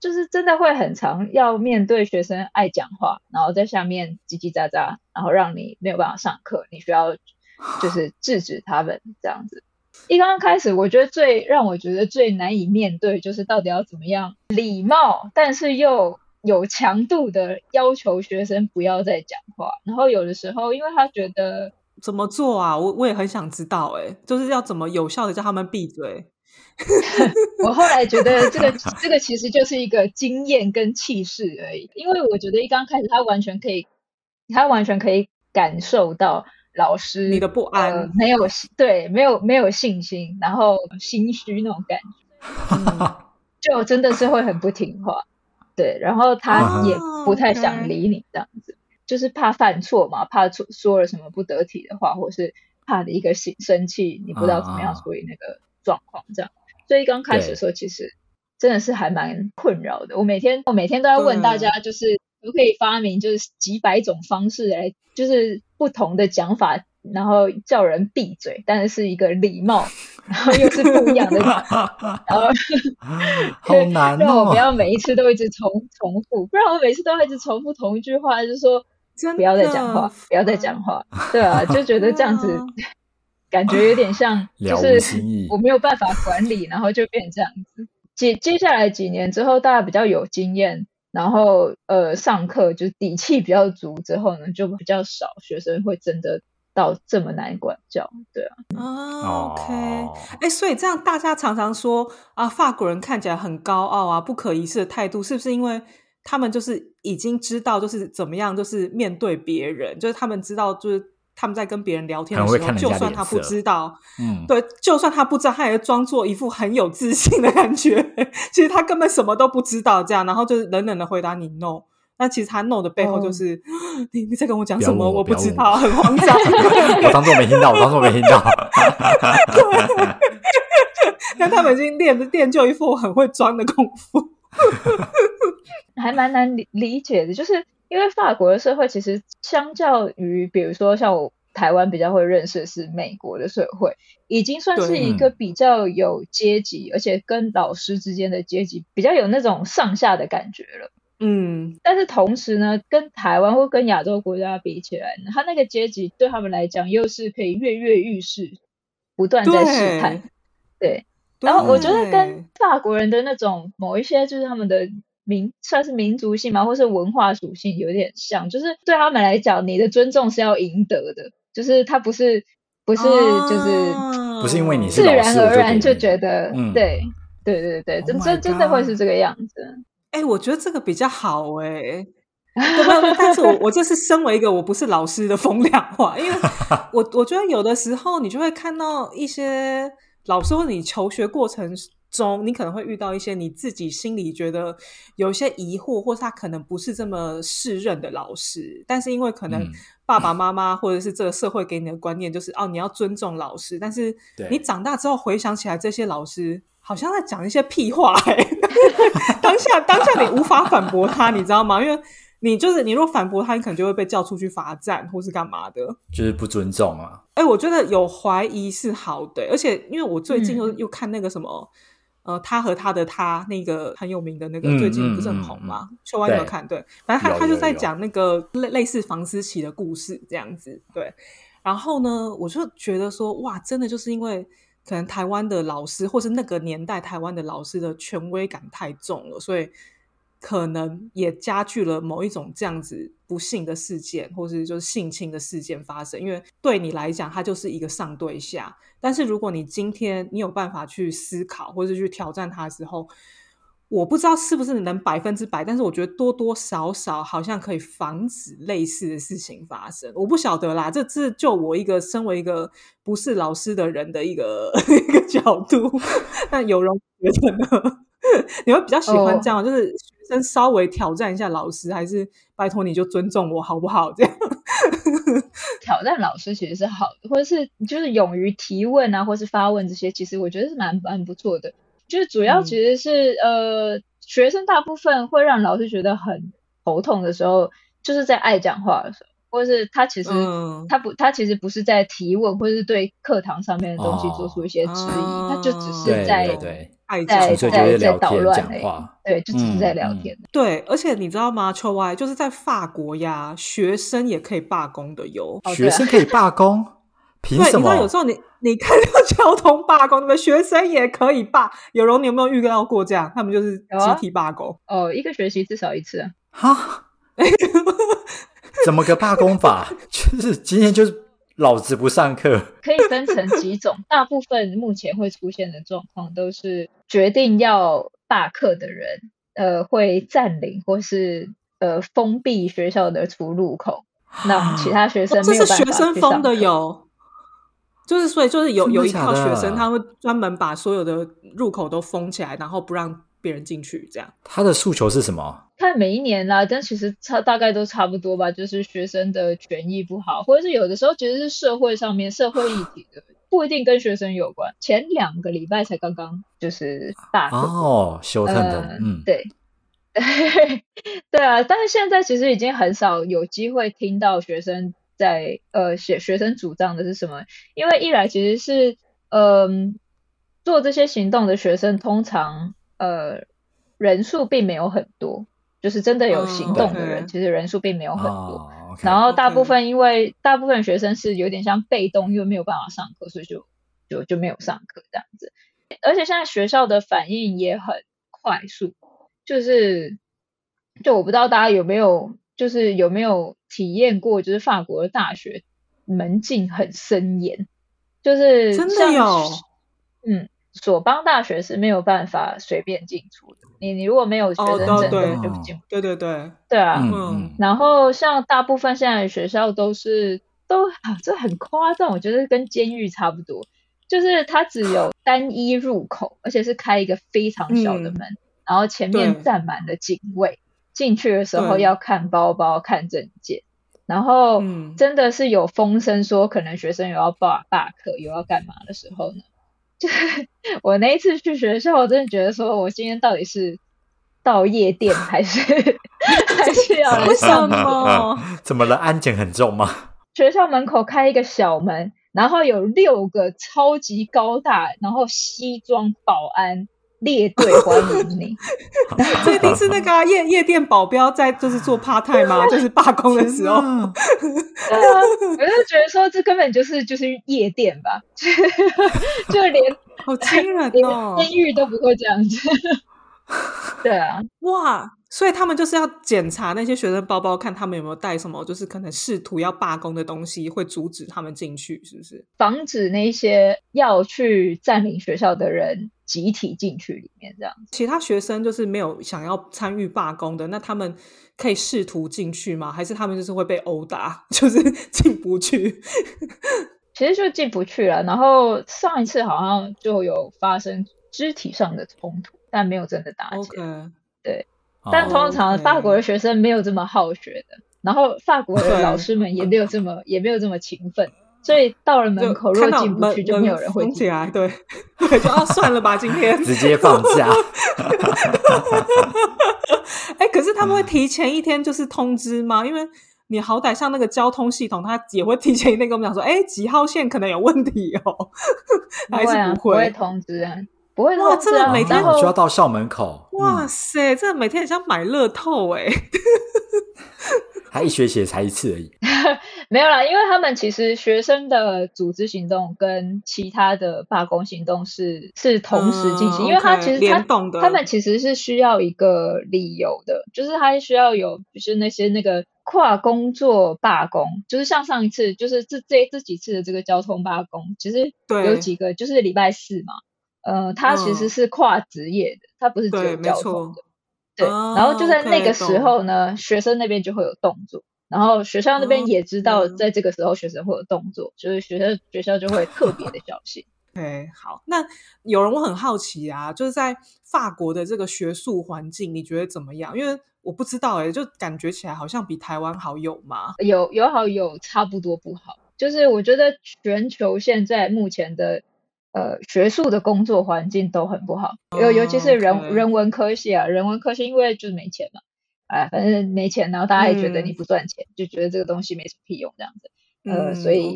Speaker 3: 就是真的会很常要面对学生爱讲话，然后在下面叽叽喳喳，然后让你没有办法上课，你需要 就是制止他们这样子。一刚刚开始，我觉得最让我觉得最难以面对，就是到底要怎么样礼貌，但是又有强度的要求学生不要再讲话。然后有的时候，因为他觉得
Speaker 1: 怎么做啊？我我也很想知道、欸，哎，就是要怎么有效的叫他们闭嘴。
Speaker 3: 我后来觉得这个 这个其实就是一个经验跟气势而已，因为我觉得一刚开始他完全可以，他完全可以感受到老师
Speaker 1: 你的不安
Speaker 3: 呃、没有对没有没有信心，然后心虚那种感觉，嗯，就真的是会很不听话，对，然后他也不太想理你这样子，就是怕犯错嘛，怕说说了什么不得体的话，或是怕你一个生生气，你不知道怎么样处理那个状况这样。所以刚开始的时候，其实真的是还蛮困扰的。我每天我每天都在问大家，就是可不可以发明就是几百种方式来，就是不同的讲法，然后叫人闭嘴，但是是一个礼貌，然后又是不一样的，然后
Speaker 2: 好难哦
Speaker 3: 让我不。要每一次都一直重重复，不然我每次都一直重复同一句话，就是说不要再讲话，不要再讲话，对啊，就觉得这样子
Speaker 1: 啊
Speaker 3: 感觉有点像，就是我没有办法管理，然后就变这样子。接接下来几年之后，大家比较有经验，然后呃上课就底气比较足之后呢，就比较少学生会真的到这么难管教，对啊，
Speaker 1: 啊，OK，
Speaker 2: 哦
Speaker 1: 哎、所以这样大家常常说啊，法国人看起来很高傲啊，不可一世的态度，是不是因为他们就是已经知道就是怎么样，就是面对别人，就是他们知道就是他们在跟别人聊天的时候，就算他不知道，
Speaker 2: 嗯，
Speaker 1: 对，就算他不知道，他也装作一副很有自信的感觉，其实他根本什么都不知道，这样，然后就是冷冷的回答你 no。那其实他 no 的背后就是、你你在跟我讲什么？
Speaker 2: 我
Speaker 1: 我
Speaker 2: 不
Speaker 1: 知道，很慌张。
Speaker 2: 我当做没听到，我当做没听到。
Speaker 1: 但他们已经练练就一副很会装的功夫。
Speaker 3: 还蛮难理理解的，就是因为法国的社会其实相较于比如说像我台湾比较会认识的是美国的社会，已经算是
Speaker 1: 对
Speaker 3: 一个比较有阶级，而且跟老师之间的阶级比较有那种上下的感觉了。
Speaker 1: 嗯，
Speaker 3: 但是同时呢，跟台湾或跟亚洲国家比起来呢，他那个阶级对他们来讲又是可以跃跃欲试，不断在试探。对，然后我觉得跟法国人的那种某一些就是他们的民算是民族性嘛，或是文化属性有点像，就是对他们来讲，你的尊重是要赢得的，就是他不是不是就是
Speaker 1: 啊
Speaker 2: 不是因为你是
Speaker 3: 自然而然就觉得，
Speaker 2: 嗯。
Speaker 3: 对。对对对
Speaker 1: ，Oh
Speaker 3: 真真的会是这个样子。
Speaker 1: 哎、我觉得这个比较好哎、对吧？但是我我这是身为一个我不是老师的风凉话，因为 我我觉得有的时候你就会看到一些老师或者你求学过程中，你可能会遇到一些你自己心里觉得有一些疑惑，或是他可能不是这么适任的老师，但是因为可能
Speaker 2: 嗯。
Speaker 1: 爸爸妈妈或者是这个社会给你的观念就是哦，你要尊重老师，但是你长大之后回想起来，这些老师好像在讲一些屁话、欸，当下当下你无法反驳他，你知道吗？因为你就是你如果反驳他，你可能就会被叫出去罚站或是干嘛的。
Speaker 2: 就是不尊重啊。
Speaker 1: 哎、我觉得有怀疑是好的，而且因为我最近又、
Speaker 3: 嗯
Speaker 1: 又看那个什么，呃，他和他的他那个很有名的那个，
Speaker 2: 嗯
Speaker 1: 最近不是很红吗？秀湾有没有看？对，反正他他就在讲那个类类似房思琪的故事这样子，对。然后呢，我就觉得说，哇，真的就是因为可能台湾的老师，或是那个年代台湾的老师的权威感太重了，所以可能也加剧了某一种这样子不幸的事件，或是就是性侵的事件发生。因为对你来讲，他就是一个上对下，但是如果你今天你有办法去思考，或是去挑战他的时候，我不知道是不是能百分之百，但是我觉得多多少少好像可以防止类似的事情发生。我不晓得啦，这这就我一个身为一个不是老师的人的一个 一个角度。那有容觉得呢？你会比较喜欢这样，就是学生稍微挑战一下老师，还是拜托你就尊重我好不好？这样
Speaker 3: 挑战老师其实是好的，或者是就是勇于提问啊，或是发问这些，其实我觉得是蛮蛮不错的。就是主要其实是呃，学生大部分会让老师觉得很头痛的时候，就是在爱讲话的时候，或是他其实他不他其实不是在提问，或者是对课堂上面的东西做出一些质疑，他就只是在
Speaker 1: 爱
Speaker 3: 在在
Speaker 2: 在
Speaker 3: 捣乱
Speaker 2: 讲话，
Speaker 3: 对，就只是在聊天。
Speaker 1: 对，而且你知道吗？秋 Y 就是在法国呀，学生也可以罢工的哟，
Speaker 2: 学生可以罢工。凭什么？
Speaker 1: 有时候你你看到交通罢工，你们学生也可以罢。有容，你有没有遇到过这样？他们就是集体罢工
Speaker 3: 哦，一个学期至少一次啊。
Speaker 2: 哈？怎么个罢工法？就是今天就是老子不上课。
Speaker 3: 可以分成几种，大部分目前会出现的状况都是决定要罢课的人，呃，会占领或是呃封闭学校的出入口，那其他学生
Speaker 1: 这是学生封的有。就是，所以就是有有一套学生，他会专门把所有的入口都封起来，然后不让别人进去。这样，
Speaker 2: 他的诉求是什么？
Speaker 3: 看每一年啦，但其实差大概都差不多吧。就是学生的权益不好，或者是有的时候其实是社会上面社会议题的，不一定跟学生有关。前两个礼拜才刚刚就是大
Speaker 2: 哦，修特的，嗯，
Speaker 3: 对，对啊。但是现在其实已经很少有机会听到学生。在呃，写学生主张的是什么？因为一来其实是，嗯，做这些行动的学生通常呃人数并没有很多，就是真的有行动的人，其实人数并没有很多。然后大部分因为大部分学生是有点像被动，因为没有办法上课，所以就就就没有上课这样子。而且现在学校的反应也很快速，就是就我不知道大家有没有。就是有没有体验过？就是法国的大学门禁很森严，就是
Speaker 1: 真的有。
Speaker 3: 嗯，索邦大学是没有办法随便进出的。你你如果没有学生证，就不进。
Speaker 1: 对对对，
Speaker 3: 对啊。嗯。然后像大部分现在的学校都是都啊，这很夸张，我觉得跟监狱差不多。就是它只有单一入口，而且是开一个非常小的门，然后前面站满了警卫。进去的时候要看包包、看证件，然后真的是有风声说可能学生有要罢罢课、有要干嘛的时候呢？就是我那一次去学校，我真的觉得说我今天到底是到夜店还是 还是要
Speaker 1: 为什么？
Speaker 2: 怎么了？安检很重吗？
Speaker 3: 学校门口开一个小门，然后有六个超级高大，然后西装保安。列队欢迎你，
Speaker 1: 这一定是那个夜夜店保镖在就是做 part time 吗？就是罢工的时候，
Speaker 3: 对啊，我就觉得说这根本就是就是夜店吧，就连
Speaker 1: 好惊人哦，
Speaker 3: 监狱都不会这样子，对啊，
Speaker 1: 哇，所以他们就是要检查那些学生包包，看他们有没有带什么，就是可能试图要罢工的东西，会阻止他们进去，是不是？
Speaker 3: 防止那些要去占领学校的人。集体进去里面这样，
Speaker 1: 其他学生就是没有想要参与罢工的，那他们可以试图进去吗？还是他们就是会被殴打，就是进不去？
Speaker 3: 其实就进不去了。然后上一次好像就有发生肢体上的冲突，但没有真的打起来。对，但通常法国的学生没有这么好学的，然后法国的老师们也没有这么也没有这么勤奋。所以到了门口，如果进不去，就没有人会
Speaker 1: 进来。对，对，就算了吧，今天
Speaker 2: 直接放假。
Speaker 1: 哎，可是他们会提前一天就是通知吗？因为你好歹像那个交通系统，它也会提前一天跟我们讲说，哎，几号线可能有问题哦。还是
Speaker 3: 不会通知啊？不会通知
Speaker 1: 啊？每天
Speaker 2: 就要到校门口。
Speaker 1: 哇塞，这每天很像买乐透哎。
Speaker 2: 他一学期才一次而已，
Speaker 3: 没有啦，因为他们其实学生的组织行动跟其他的罢工行动是是同时进行，因为他其实他他们其实是需要一个理由的，就是他需要有就是那些那个跨工作罢工，就是像上一次就是这这这几次的这个交通罢工，其实有几个就是礼拜四嘛，呃，他其实
Speaker 1: 嗯
Speaker 3: 是跨职业的，他不是只有
Speaker 1: 对没错
Speaker 3: 交通的。对，
Speaker 1: 哦
Speaker 3: 然后就在那个时候呢，学生那边就会有动作，然后学校那边也知道
Speaker 1: 哦
Speaker 3: 在这个时候学生会有动作，就是学校学校就会特别的小心。
Speaker 1: OK，好，那有人我很好奇啊，就是在法国的这个学术环境，你觉得怎么样？因为我不知道哎、就感觉起来好像比台湾好有吗？
Speaker 3: 有有好有差不多不好，就是我觉得全球现在目前的呃学术的工作环境都很不好，尤、尤其是人人文科系啊，人文科系因为就是没钱嘛，哎，反正没钱，然后大家也觉得
Speaker 1: 嗯。
Speaker 3: 你不赚钱，就觉得这个东西没什么屁用这样子，呃，
Speaker 1: 嗯
Speaker 3: 所以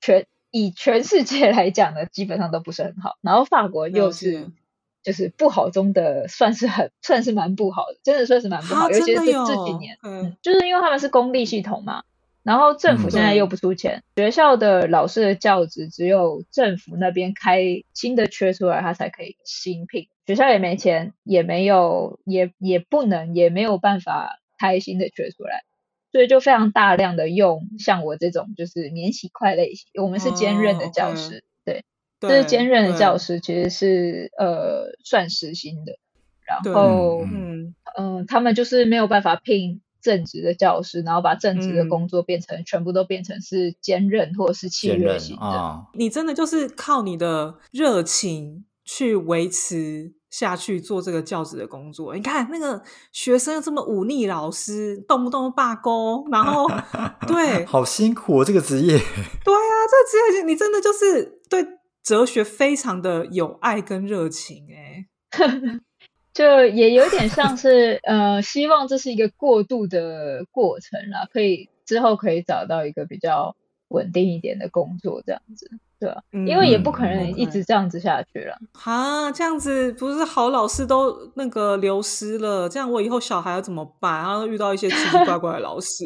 Speaker 3: 全以全世界来讲呢，基本上都不是很好。然后法国又是就是不好中的，算是很算是蛮不好的，真的算是蛮不好，
Speaker 1: 啊
Speaker 3: 尤其是这几年，
Speaker 1: 嗯
Speaker 3: 嗯，就是因为他们是公立系统嘛，然后政府
Speaker 2: 嗯。
Speaker 3: 现在又不出钱，学校的老师的教职只有政府那边开新的缺出来，他才可以新聘，学校也没钱，也没有也也不能也没有办法开新的缺出来。所以就非常大量的用像我这种就是免洗块类型，我们是兼任的教师，对，就是兼任的教师其实是呃算时薪的，然
Speaker 1: 对。
Speaker 3: 后
Speaker 2: 嗯
Speaker 1: 嗯。
Speaker 3: 嗯、他们就是没有办法聘正职的教师，然后把正职的
Speaker 1: 嗯
Speaker 3: 工作变成、全部都变成是兼任或者是契约型的，
Speaker 2: 啊，
Speaker 1: 你真的就是靠你的热情去维持下去做这个教职的工作。你看那个学生又这么忤逆老师，动不动罢工，然后 对
Speaker 2: 好辛苦哦，这个职业。
Speaker 1: 对啊，这个职业你真的就是对哲学非常的有爱跟热情哎、
Speaker 3: 就也有点像是呃，希望这是一个过渡的过程啦，可以之后可以找到一个比较稳定一点的工作，这样子，对啊、
Speaker 1: 嗯
Speaker 3: 因为也不可能
Speaker 1: 嗯
Speaker 3: 一直这样子下去了。
Speaker 1: 哈，这样子不是好老师都那个流失了，这样我以后小孩要怎么办？然后遇到一些奇奇怪怪的老师，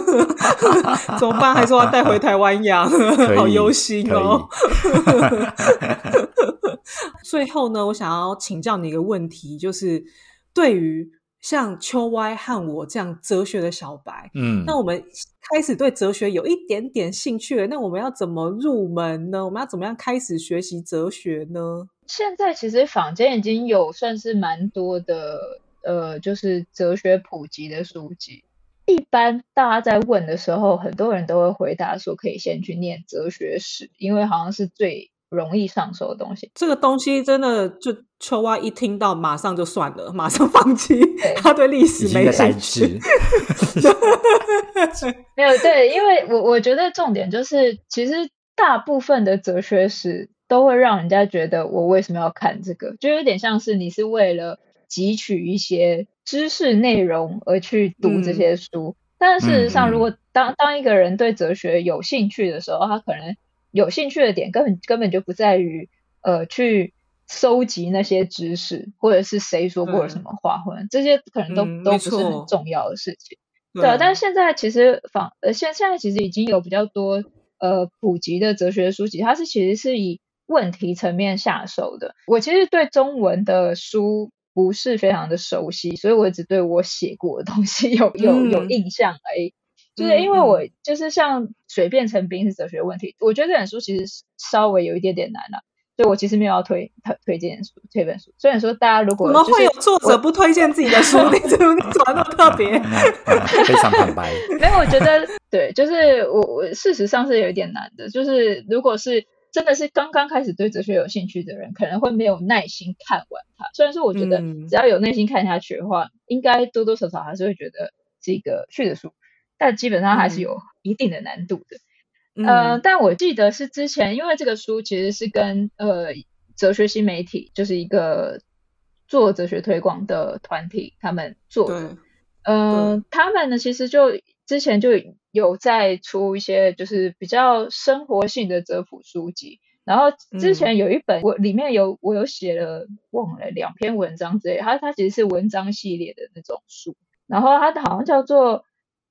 Speaker 1: 怎么办？还说要带回台湾养，好忧心哦。最后呢，我想要请教你一个问题，就是对于像秋歪和我这样哲学的小白，
Speaker 2: 嗯，
Speaker 1: 那我们开始对哲学有一点点兴趣了，那我们要怎么入门呢？我们要怎么样开始学习哲学呢？
Speaker 3: 现在其实坊间已经有算是蛮多的呃，就是哲学普及的书籍。一般大家在问的时候，很多人都会回答说，可以先去念哲学史，因为好像是最容易上手的东西。
Speaker 1: 这个东西真的就秋蛙一听到，马上就算了，马上放弃，他对历史没兴趣。
Speaker 3: 没有对，因为我我觉得重点就是，其实大部分的哲学史都会让人家觉得，我为什么要看这个？就有点像是你是为了汲取一些知识内容而去读这些书。但事实上，如果当当一个人对哲学有兴趣的时候，他可能有兴趣的点根本根本就不在于呃去收集那些知识，或者是谁说过了什么话，或者这些可能都、
Speaker 1: 嗯
Speaker 3: 都不是很重要的事情。对啊，但是现在其实仿呃现现在其实已经有比较多呃普及的哲学书籍，它是其实是以问题层面下手的。我其实对中文的书不是非常的熟悉，所以我只对我写过的东西有有有
Speaker 1: 嗯
Speaker 3: 印象而已。就是因为
Speaker 1: 嗯
Speaker 3: 我就是像水变成冰是哲学问题，我觉得这本书其实稍微有一点点难了、所以我其实没有要推推推荐书这本书。虽然说大家如果
Speaker 1: 怎么会有作者不推荐自己的书？你怎么怎么那么特别？
Speaker 2: 非常坦白。
Speaker 3: 没有，我觉得对，就是我我事实上是有一点难的，就是如果是真的是刚刚开始对哲学有兴趣的人，可能会没有耐心看完它。虽然说我觉得
Speaker 1: 嗯
Speaker 3: 只要有耐心看下去的话，应该多多少少还是会觉得是一个趣的书，但基本上还是有一定的难度的。呃，
Speaker 1: 嗯
Speaker 3: 但我记得是之前，因为这个书其实是跟呃哲学新媒体，就是一个做哲学推广的团体他们做的。
Speaker 1: 对，
Speaker 3: 呃，他们呢其实就之前就有在出一些就是比较生活性的哲普书籍，然后之
Speaker 1: 嗯。
Speaker 3: 前有一本、我里面有我有写了忘了两篇文章之类，它它其实是文章系列的那种书，然后它好像叫做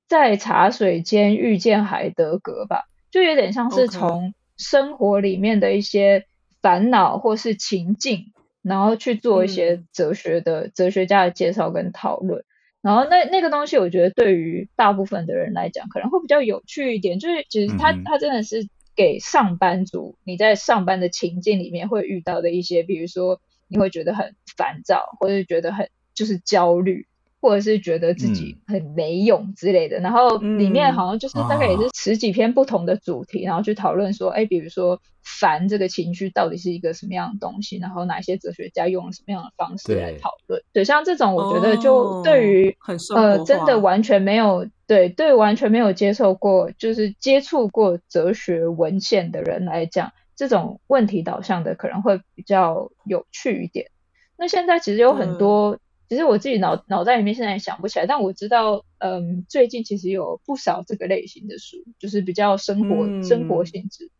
Speaker 3: 在茶水间遇见海德格吧，就有点像是从生活里面的一些烦恼或是情境，然后去做一些
Speaker 1: 嗯
Speaker 3: 哲学的、哲学家的介绍跟讨论。然后那那个东西，我觉得对于大部分的人来讲，可能会比较有趣一点。就是其实它
Speaker 2: 嗯哼
Speaker 3: 它真的是给上班族你在上班的情境里面会遇到的一些，比如说你会觉得很烦躁，或者觉得很就是焦虑。或者是觉得自己很没用之类的，然后里面好像就是大概也是十几篇不同的主题，然后去讨论说，哎，比如说烦这个情绪到底是一个什么样的东西，然后哪些哲学家用了什么样的方式来讨论。对，像这种我觉得就对于呃真的完全没有对对完全没有接受过就是接触过哲学文献的人来讲，这种问题导向的可能会比较有趣一点。那现在其实有很多。其实我自己脑脑袋里面现在想不起来，但我知道，嗯，最近其实有不少这个类型的书，就是比较生活生活性质，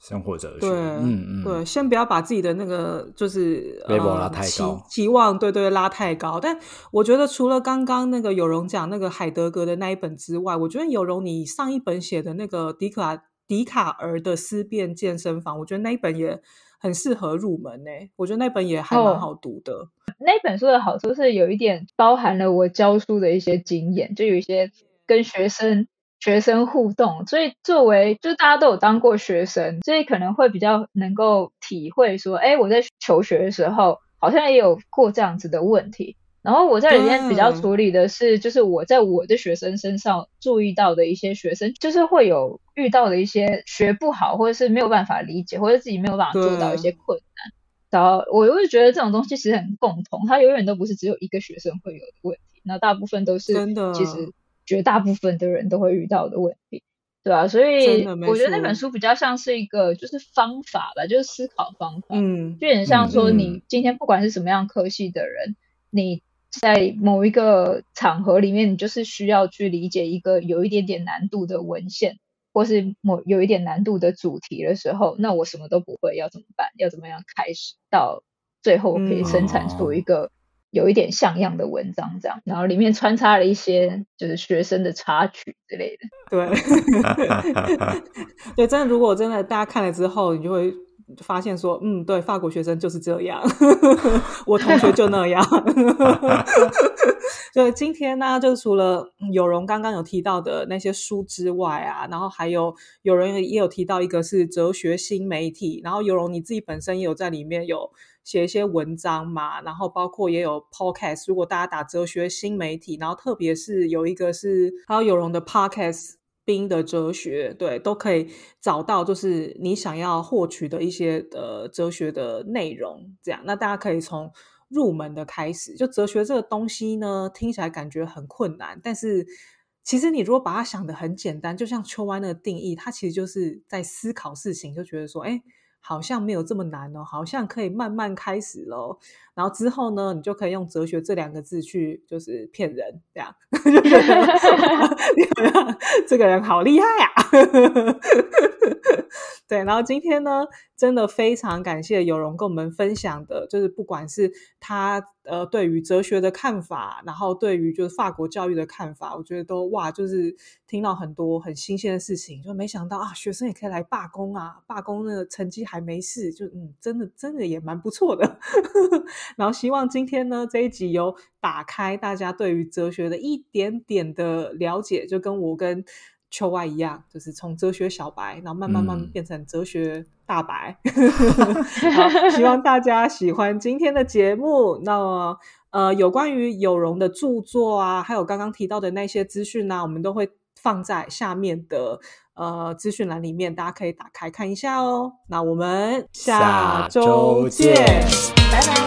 Speaker 2: 生活哲学。
Speaker 1: 对，嗯嗯，对，先不要把自己的那个就是
Speaker 2: 拉太高，
Speaker 1: 期望对对拉太高。但我觉得除了刚刚那个有容讲那个海德格的那一本之外，我觉得有容你上一本写的那个迪卡迪卡尔的思辨健身房，我觉得那一本也。很适合入门呢，我觉得那本也还蛮好读的。
Speaker 3: 那本书的好处是有一点包含了我教书的一些经验，就有一些跟学生学生互动，所以作为就大家都有当过学生，所以可能会比较能够体会说，哎，我在求学的时候好像也有过这样子的问题。然后我在里面比较处理的是，就是我在我的学生身上注意到的一些学生，就是会有遇到的一些学不好，或者是没有办法理解，或者自己没有办法做到一些困难。然后我会觉得这种东西其实很共同，它永远都不是只有一个学生会有的问题，那大部分都是其实绝大部分的人都会遇到的问题，对吧？所以我觉得那本书比较像是一个就是方法吧，就是思考方法，嗯，就很像说你今天不管是什么样科系的人，你。在某一个场合里面，你就是需要去理解一个有一点点难度的文献，或是某有一点难度的主题的时候，那我什么都不会，要怎么办？要怎么样开始到最后可以生产出一个有一点像样的文章？这样，然后里面穿插了一些就是学生的插曲之类的。
Speaker 1: 对，对，真的，如果真的大家看了之后，你就会。发现说，嗯，对，法国学生就是这样，我同学就那样。就今天呢，就除了有容刚刚有提到的那些书之外啊，然后还有有人也有提到一个是哲学新媒体，然后有容你自己本身也有在里面有写一些文章嘛，然后包括也有 podcast，如果大家打哲学新媒体，然后特别是有一个是还有有容的 podcast。冰的哲学，对，都可以找到，就是你想要获取的一些呃哲学的内容。这样，那大家可以从入门的开始。就哲学这个东西呢，听起来感觉很困难，但是其实你如果把它想的很简单，就像秋湾的定义，它其实就是在思考事情，就觉得说，哎。好像没有这么难哦，好像可以慢慢开始喽。然后之后呢，你就可以用哲学这两个字去，就是骗人，这样 就觉得 这个人好厉害啊。对，然后今天呢，真的非常感谢有容跟我们分享的，就是不管是他呃对于哲学的看法，然后对于就是法国教育的看法，我觉得都哇，就是听到很多很新鲜的事情，就没想到啊，学生也可以来罢工啊，罢工那个成绩还没事，就嗯，真的真的也蛮不错的。然后希望今天呢这一集有打开大家对于哲学的一点点的了解，就跟我跟。秋外一样，就是从哲学小白，然后慢慢慢变成哲学大白。好，希望大家喜欢今天的节目。那么，呃，有关于有容的著作啊，还有刚刚提到的那些资讯呢，我们都会放在下面的呃资讯栏里面，大家可以打开看一下哦。那我们下周见，
Speaker 3: 拜拜。